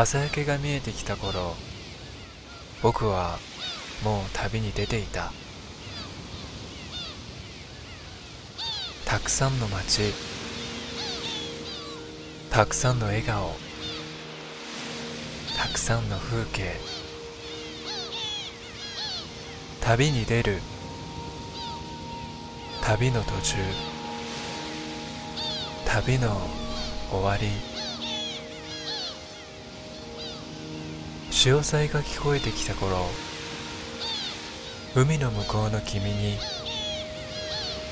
朝焼けが見えてきた頃僕はもう旅に出ていた。たくさんの街たくさんの笑顔たくさんの風景旅に出る旅の途中旅の終わり。潮騒が聞こえてきた頃海の向こうの君に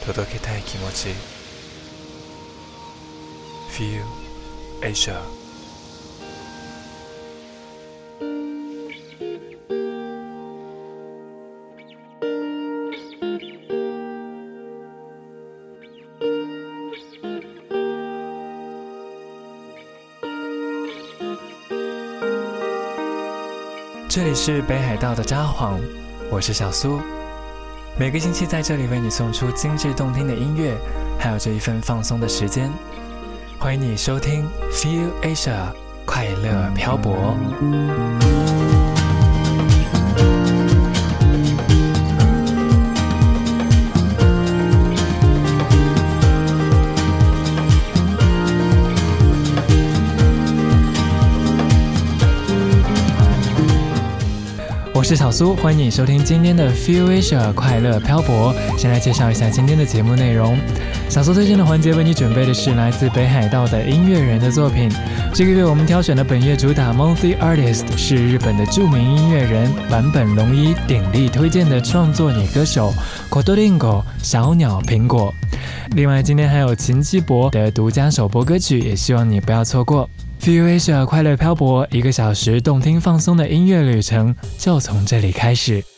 届けたい気持ち。Feel Asia 这里是北海道的札幌，我是小苏。每个星期在这里为你送出精致动听的音乐，还有这一份放松的时间。欢迎你收听 Feel Asia 快乐漂泊。我是小苏，欢迎你收听今天的 Feel Asia 快乐漂泊。先来介绍一下今天的节目内容。小苏推荐的环节为你准备的是来自北海道的音乐人的作品。这个月我们挑选的本月主打 Monthly Artist 是日本的著名音乐人坂本龙一鼎力推荐的创作女歌手 Kotoringo 小鸟苹果。另外，今天还有秦基博的独家首播歌曲，也希望你不要错过。Feel Asia 快乐漂泊，一个小时动听放松的音乐旅程就从这里开始。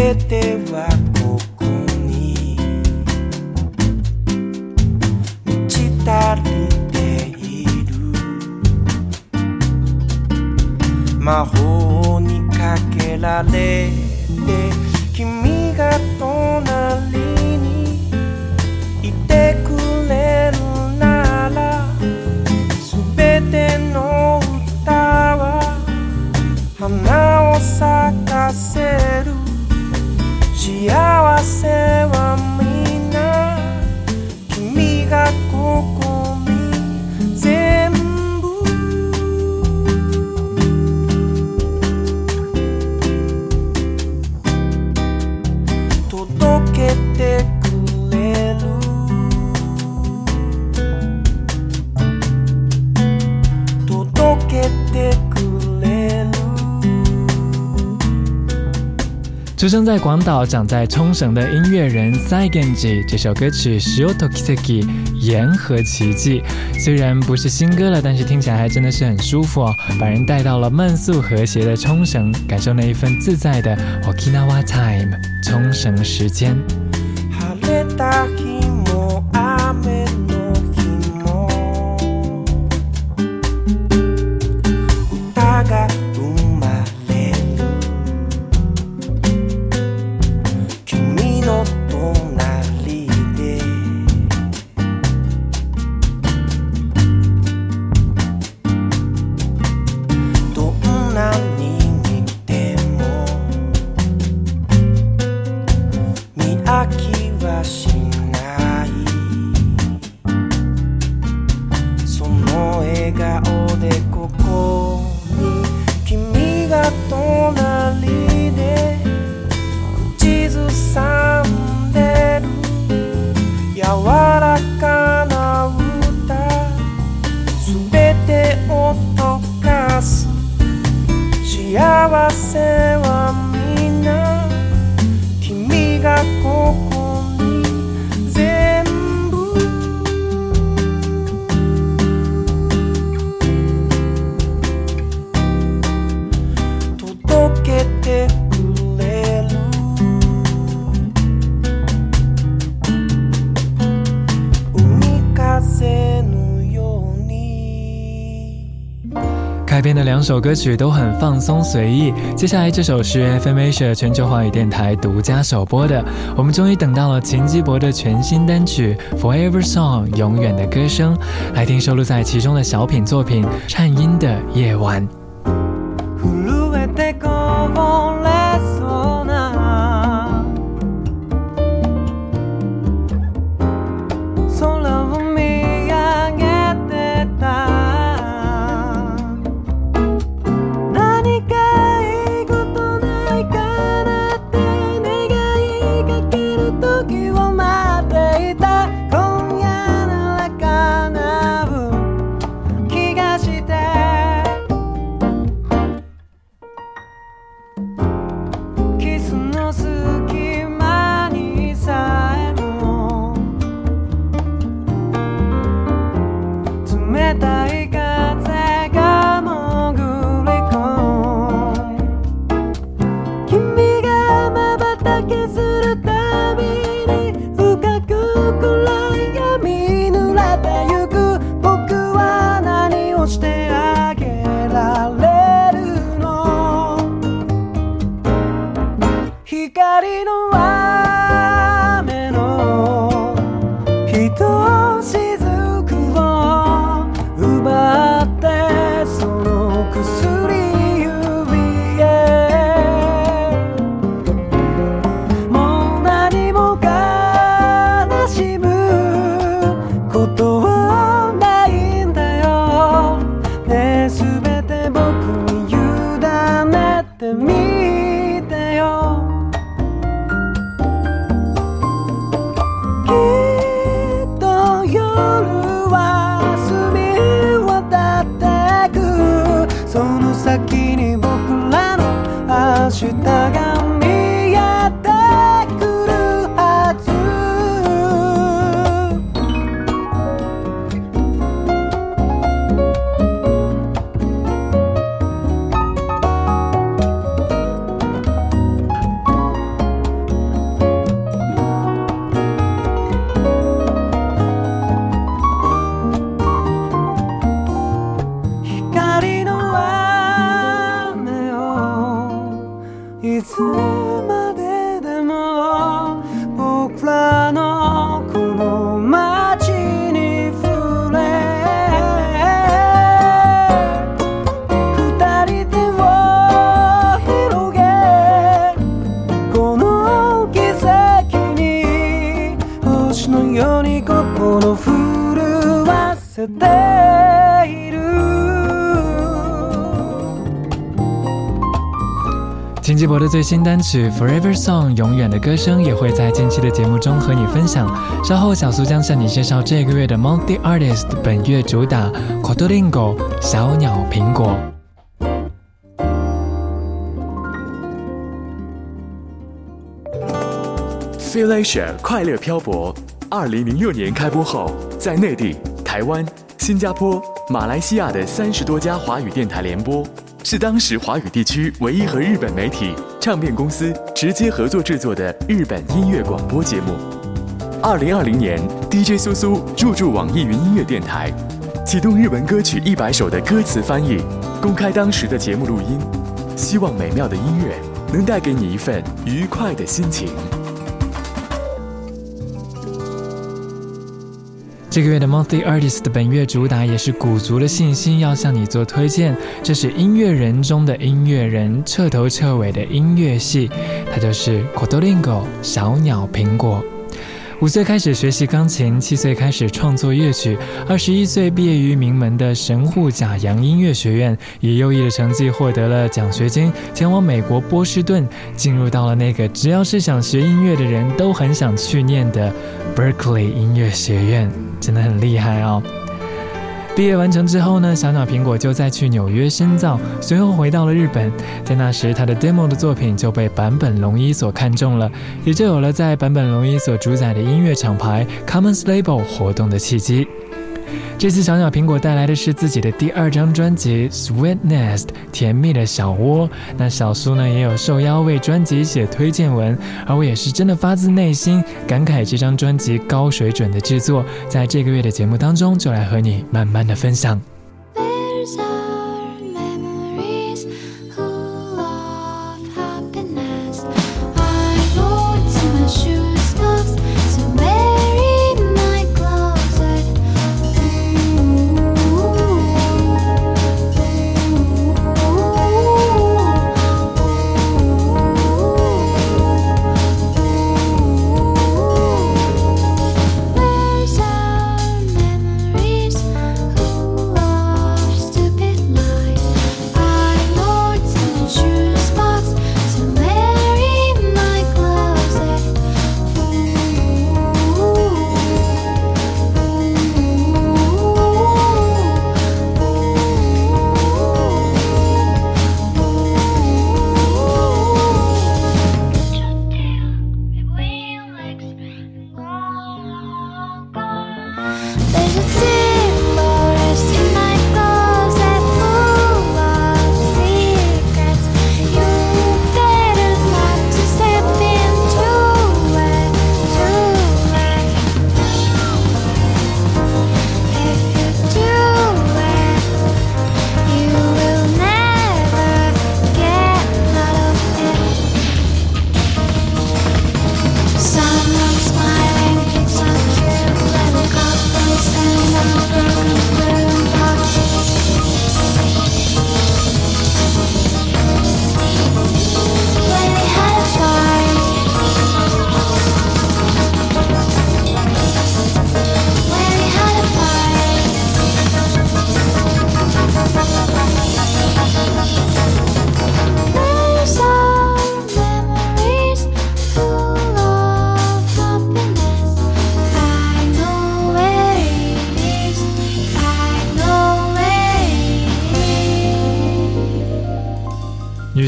すべてはここに。満ち足りている。魔法にかけられ。出生在广岛、长在冲绳的音乐人 Saigenji，这首歌曲《Shioto Kiseki》岩和奇迹，虽然不是新歌了，但是听起来还真的是很舒服哦，把人带到了慢速和谐的冲绳，感受那一份自在的 Okinawa Time 冲绳时间。两首歌曲都很放松随意，接下来这首是 FM Asia 全球华语电台独家首播的。我们终于等到了秦基博的全新单曲《Forever Song》永远的歌声，来听收录在其中的小品作品《颤音的夜晚》。その先秦基博的最新单曲《Forever Song》永远的歌声也会在近期的节目中和你分享。稍后小苏将向你介绍这个月的 Multi Artist 本月主打《Cotolingo》小鸟苹果。Feel Asia 快乐漂泊，二零零六年开播后，在内地、台湾、新加坡、马来西亚的三十多家华语电台联播，是当时华语地区唯一和日本媒体、唱片公司直接合作制作的日本音乐广播节目。二零二零年，DJ 苏苏入驻网易云音乐电台，启动日文歌曲一百首的歌词翻译，公开当时的节目录音，希望美妙的音乐能带给你一份愉快的心情。这个月的 Monthly Artist 本月主打也是鼓足了信心要向你做推荐，这是音乐人中的音乐人，彻头彻尾的音乐系，它就是 Cotolingo 小鸟苹果。五岁开始学习钢琴，七岁开始创作乐曲，二十一岁毕业于名门的神户假洋音乐学院，以优异的成绩获得了奖学金，前往美国波士顿，进入到了那个只要是想学音乐的人都很想去念的 Berkeley 音乐学院，真的很厉害哦。毕业完成之后呢，小鸟苹果就再去纽约深造，随后回到了日本。在那时，他的 demo 的作品就被坂本龙一所看中了，也就有了在坂本龙一所主宰的音乐厂牌 Commons Label 活动的契机。这次小鸟苹果带来的是自己的第二张专辑《Sweet Nest》甜蜜的小窝。那小苏呢也有受邀为专辑写推荐文，而我也是真的发自内心感慨这张专辑高水准的制作。在这个月的节目当中，就来和你慢慢的分享。女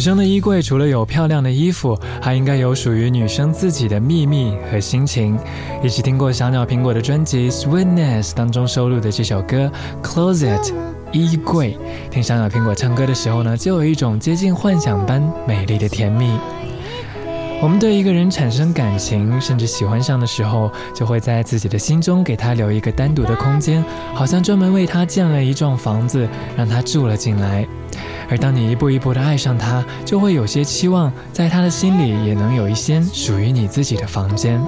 生的衣柜除了有漂亮的衣服，还应该有属于女生自己的秘密和心情。一起听过小鸟苹果的专辑《Sweetness》当中收录的这首歌《Closet》衣柜，听小鸟苹果唱歌的时候呢，就有一种接近幻想般美丽的甜蜜。我们对一个人产生感情，甚至喜欢上的时候，就会在自己的心中给他留一个单独的空间，好像专门为他建了一幢房子，让他住了进来。而当你一步一步的爱上他，就会有些期望，在他的心里也能有一间属于你自己的房间。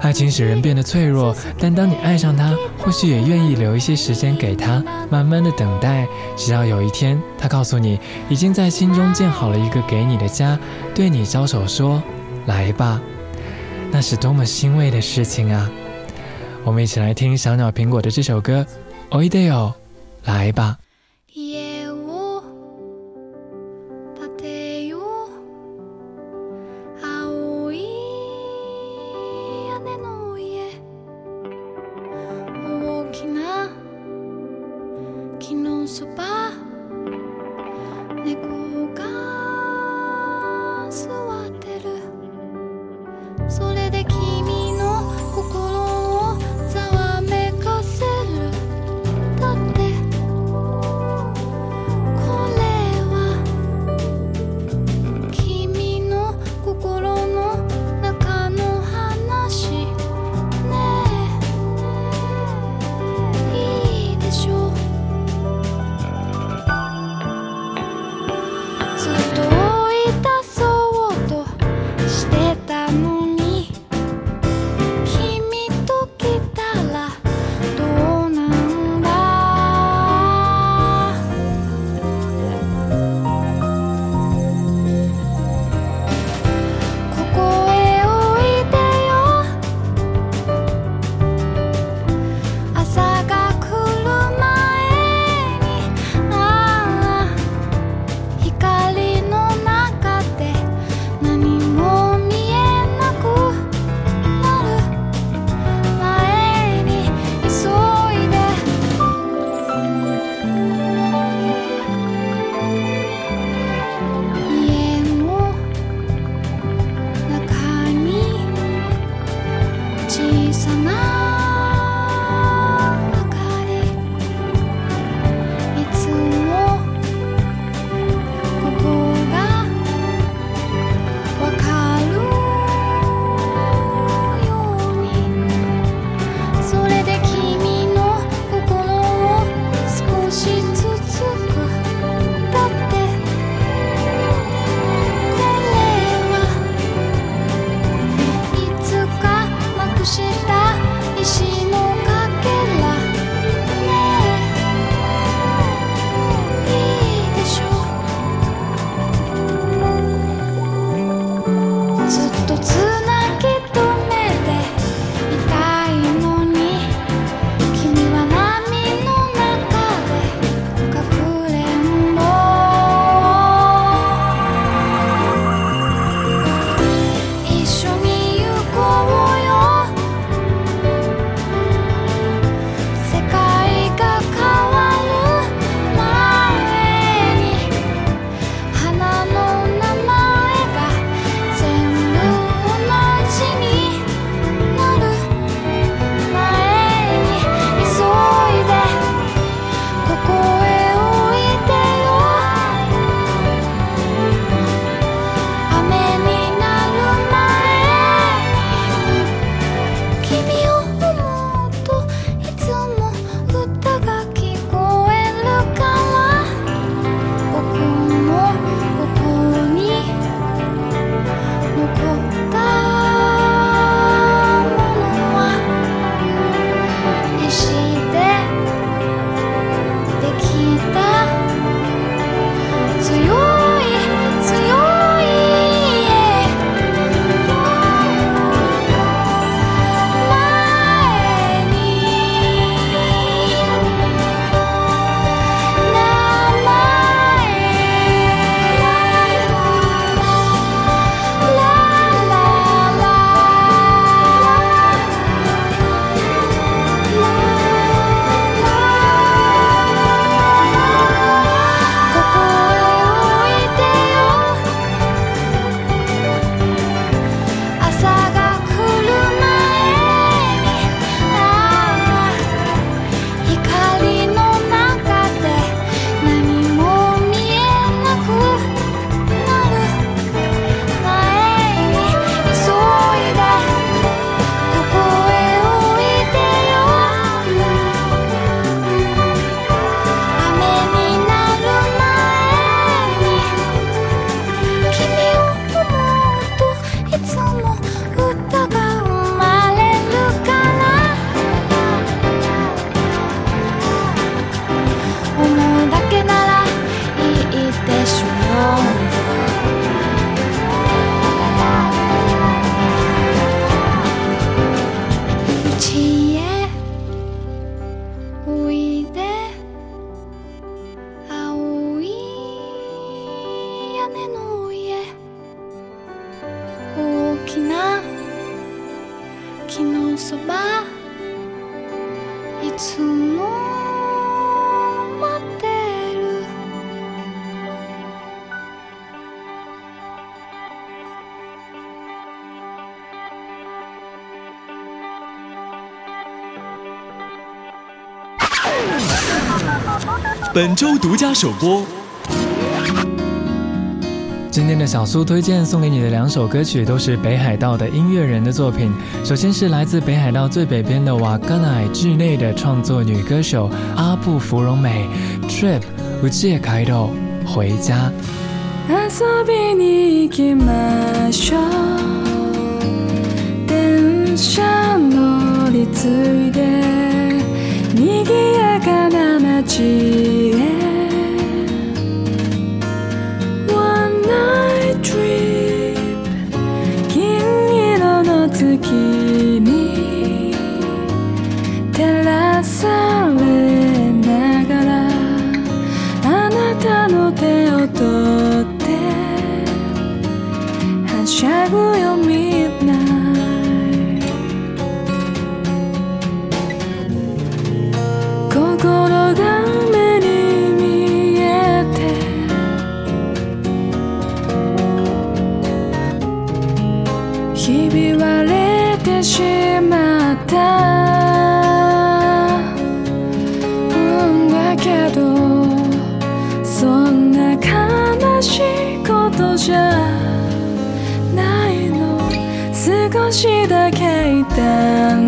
爱情使人变得脆弱，但当你爱上他，或许也愿意留一些时间给他，慢慢的等待，直到有一天，他告诉你，已经在心中建好了一个给你的家，对你招手说：“来吧。”那是多么欣慰的事情啊！我们一起来听小鸟苹果的这首歌《o i d e o 来吧。つも待ってる本周独家首播。 今天的小苏推荐送给你的两首歌曲，都是北海道的音乐人的作品。首先是来自北海道最北边的瓦格乃治内的创作女歌手阿布芙蓉美，Trip 无界开头回家。遊びに行きましょう電車乗り継いで賑やかな街 ひび割れてしまった。うんだけどそんな悲しいことじゃないの。少しだけいたの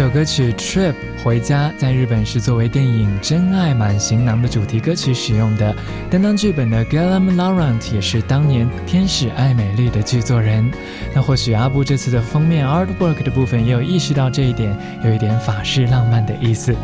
这首歌曲《Trip 回家》在日本是作为电影《真爱满行囊》的主题歌曲使用的。担当剧本的 Gellam Laurent 也是当年《天使爱美丽》的剧作人。那或许阿布这次的封面 artwork 的部分也有意识到这一点，有一点法式浪漫的意思。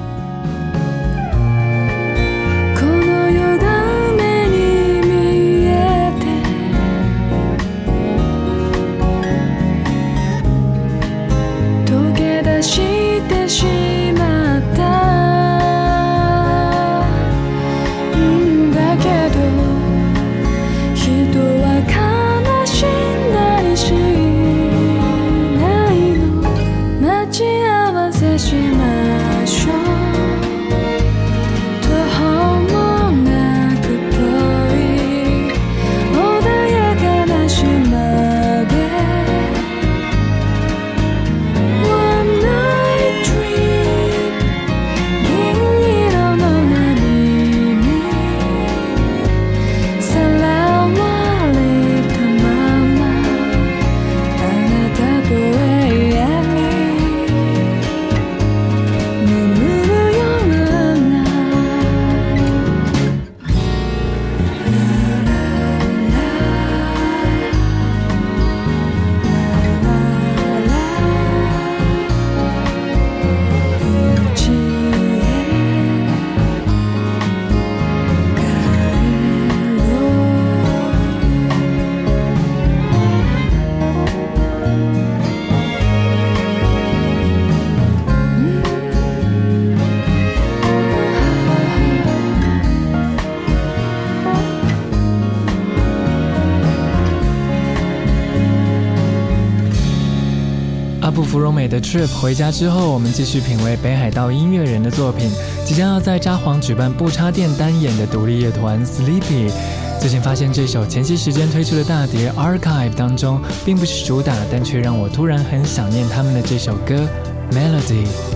芙蓉美的 Trip 回家之后，我们继续品味北海道音乐人的作品。即将要在札幌举办不插电单演的独立乐团 Sleepy，最近发现这首前期时间推出的大碟 Archive 当中，并不是主打，但却让我突然很想念他们的这首歌 Melody。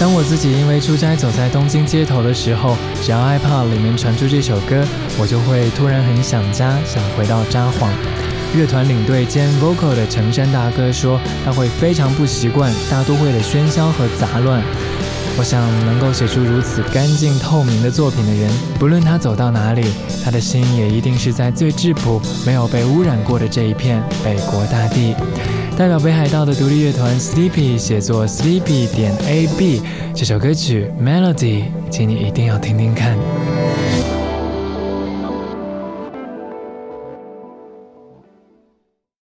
当我自己因为出差走在东京街头的时候，只要 iPod 里面传出这首歌，我就会突然很想家，想回到札幌。乐团领队兼 vocal 的成山大哥说，他会非常不习惯大都会的喧嚣和杂乱。我想，能够写出如此干净透明的作品的人，不论他走到哪里，他的心也一定是在最质朴、没有被污染过的这一片北国大地。代表北海道的独立乐团 Sleepy 写作 Sleepy 点 A B 这首歌曲 Melody，请你一定要听听看。